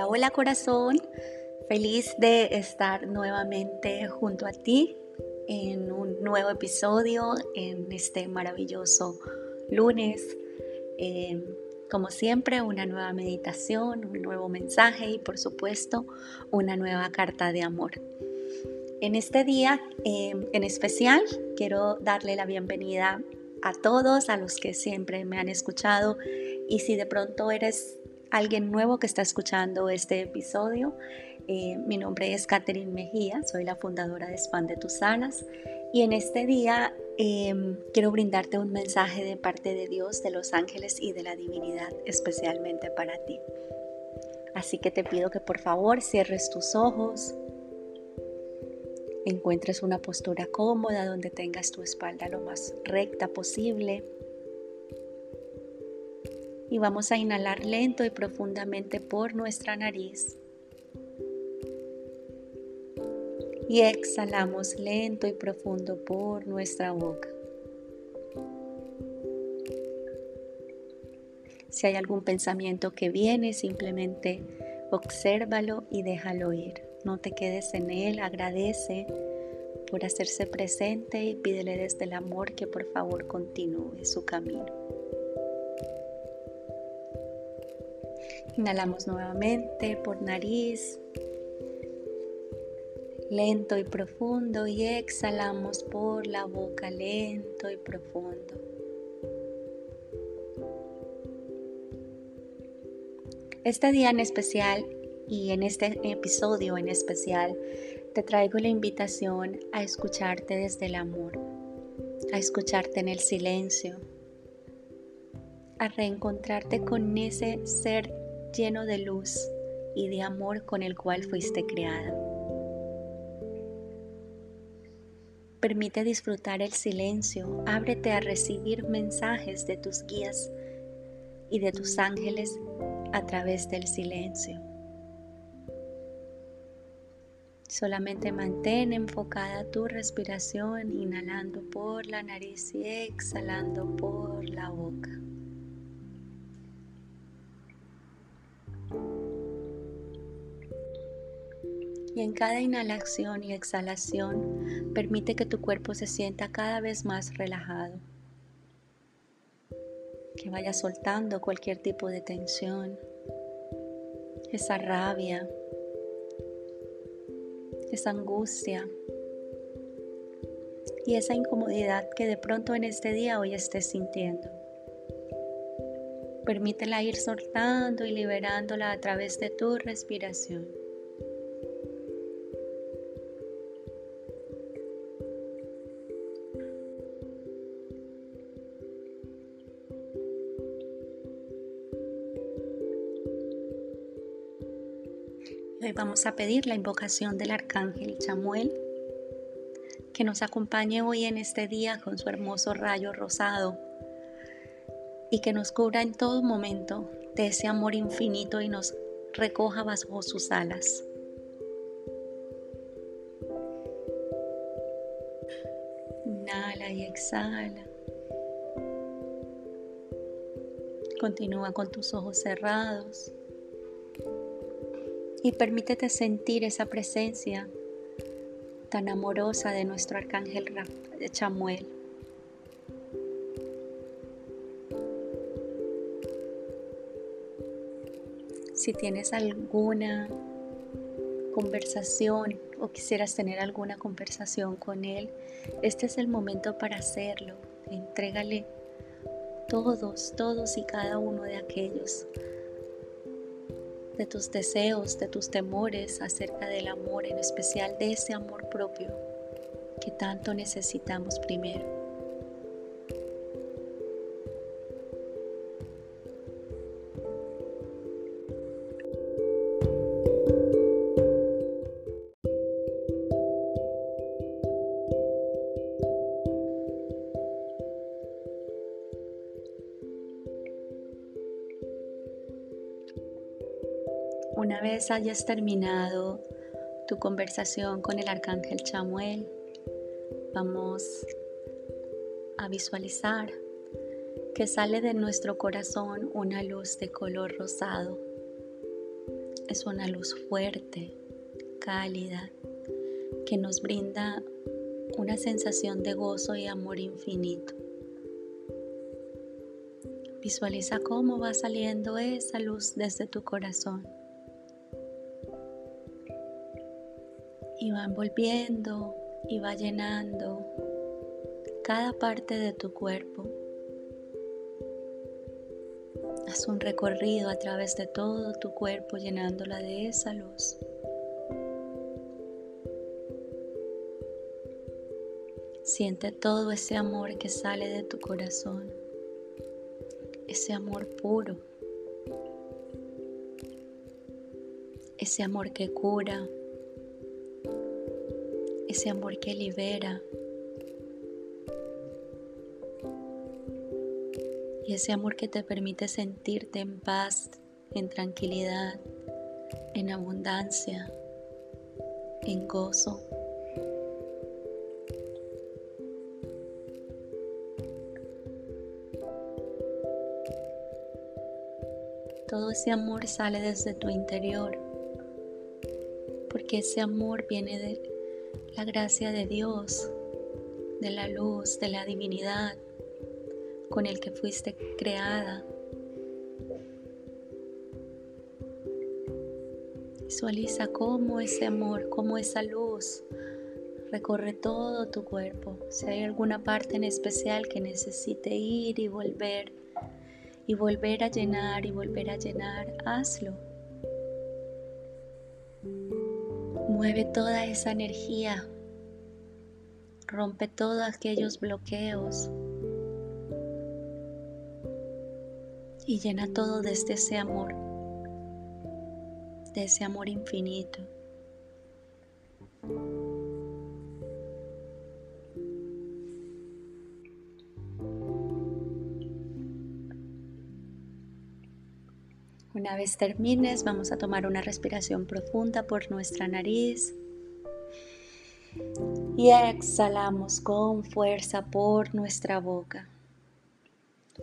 Hola, hola corazón. Feliz de estar nuevamente junto a ti en un nuevo episodio en este maravilloso lunes. Eh, como siempre, una nueva meditación, un nuevo mensaje y por supuesto una nueva carta de amor. En este día eh, en especial quiero darle la bienvenida a todos, a los que siempre me han escuchado y si de pronto eres alguien nuevo que está escuchando este episodio, eh, mi nombre es Catherine Mejía, soy la fundadora de Expande tus alas y en este día em, quiero brindarte un mensaje de parte de Dios, de los ángeles y de la divinidad especialmente para ti. Así que te pido que por favor cierres tus ojos, encuentres una postura cómoda donde tengas tu espalda lo más recta posible y vamos a inhalar lento y profundamente por nuestra nariz. Y exhalamos lento y profundo por nuestra boca. Si hay algún pensamiento que viene, simplemente obsérvalo y déjalo ir. No te quedes en él, agradece por hacerse presente y pídele desde el amor que por favor continúe su camino. Inhalamos nuevamente por nariz, lento y profundo y exhalamos por la boca lento y profundo. Este día en especial y en este episodio en especial te traigo la invitación a escucharte desde el amor, a escucharte en el silencio, a reencontrarte con ese ser lleno de luz y de amor con el cual fuiste creada. Permite disfrutar el silencio, ábrete a recibir mensajes de tus guías y de tus ángeles a través del silencio. Solamente mantén enfocada tu respiración, inhalando por la nariz y exhalando por la boca. Y en cada inhalación y exhalación permite que tu cuerpo se sienta cada vez más relajado. Que vaya soltando cualquier tipo de tensión, esa rabia, esa angustia y esa incomodidad que de pronto en este día hoy estés sintiendo. Permítela ir soltando y liberándola a través de tu respiración. Hoy vamos a pedir la invocación del arcángel Chamuel que nos acompañe hoy en este día con su hermoso rayo rosado y que nos cubra en todo momento de ese amor infinito y nos recoja bajo sus alas. Inhala y exhala. Continúa con tus ojos cerrados y permítete sentir esa presencia tan amorosa de nuestro arcángel Chamuel. Si tienes alguna conversación o quisieras tener alguna conversación con Él, este es el momento para hacerlo. Entrégale todos, todos y cada uno de aquellos, de tus deseos, de tus temores acerca del amor, en especial de ese amor propio que tanto necesitamos primero. Una vez hayas terminado tu conversación con el arcángel Chamuel, vamos a visualizar que sale de nuestro corazón una luz de color rosado. es una luz fuerte, cálida, que nos brinda una sensación de gozo y amor infinito. Visualiza cómo va saliendo esa luz desde tu corazón. Y va envolviendo y va llenando cada parte de tu cuerpo. Haz un recorrido a través de todo tu cuerpo llenándola de esa luz. Siente todo ese amor que sale de tu corazón, ese amor puro, ese amor que cura, ese amor que libera, y ese amor que te permite sentirte en paz, en tranquilidad, en abundancia, en gozo. Todo ese amor sale desde tu interior, porque ese amor viene de la gracia de Dios, de la luz, de la divinidad, con el que fuiste creada. Visualiza cómo ese amor, cómo esa luz recorre todo tu cuerpo. Si hay alguna parte en especial que necesite ir y volver, y volver a llenar y volver a llenar, hazlo. Mueve toda esa energía, rompe todos aquellos bloqueos, y llena todo desde ese amor, de ese amor infinito. Una vez termines, vamos a tomar una respiración profunda por nuestra nariz y exhalamos con fuerza por nuestra boca.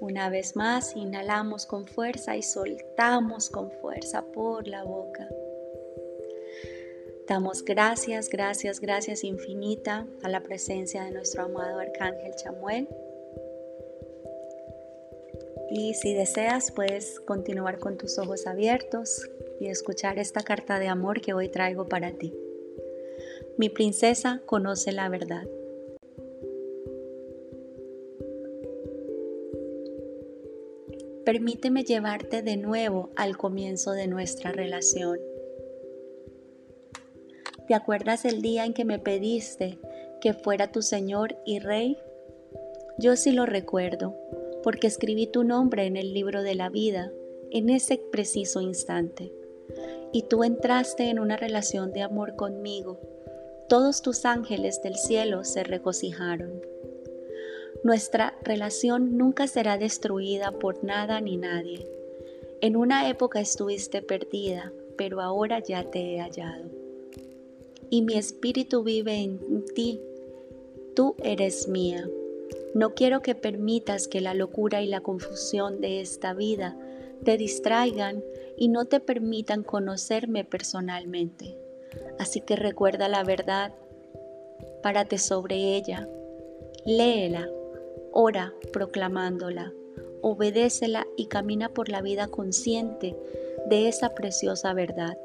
Una vez más, inhalamos con fuerza y soltamos con fuerza por la boca. Damos gracias, gracias, gracias infinita a la presencia de nuestro amado Arcángel Chamuel. Y si deseas, puedes continuar con tus ojos abiertos y escuchar esta carta de amor que hoy traigo para ti. Mi princesa conoce la verdad. Permíteme llevarte de nuevo al comienzo de nuestra relación. ¿Te acuerdas el día en que me pediste que fuera tu Señor y Rey? Yo sí lo recuerdo, porque escribí tu nombre en el libro de la vida en ese preciso instante. Y tú entraste en una relación de amor conmigo. Todos tus ángeles del cielo se regocijaron. Nuestra relación nunca será destruida por nada ni nadie. En una época estuviste perdida, pero ahora ya te he hallado. Y mi espíritu vive en ti. Tú eres mía. No quiero que permitas que la locura y la confusión de esta vida te distraigan y no te permitan conocerme personalmente. Así que recuerda la verdad, párate sobre ella, léela ora proclamándola, obedécela y camina por la vida consciente de esa preciosa verdad.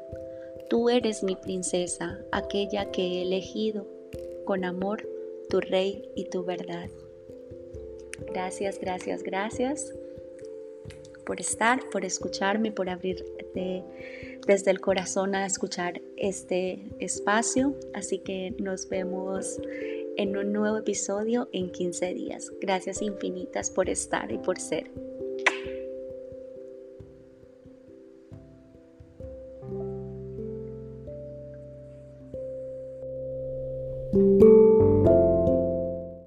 Tú eres mi princesa, aquella que he elegido con amor, tu rey y tu verdad. Gracias, gracias, gracias por estar, por escucharme, por abrirte desde el corazón a escuchar este espacio. Así que nos vemos en un nuevo episodio en 15 días. Gracias infinitas por estar y por ser.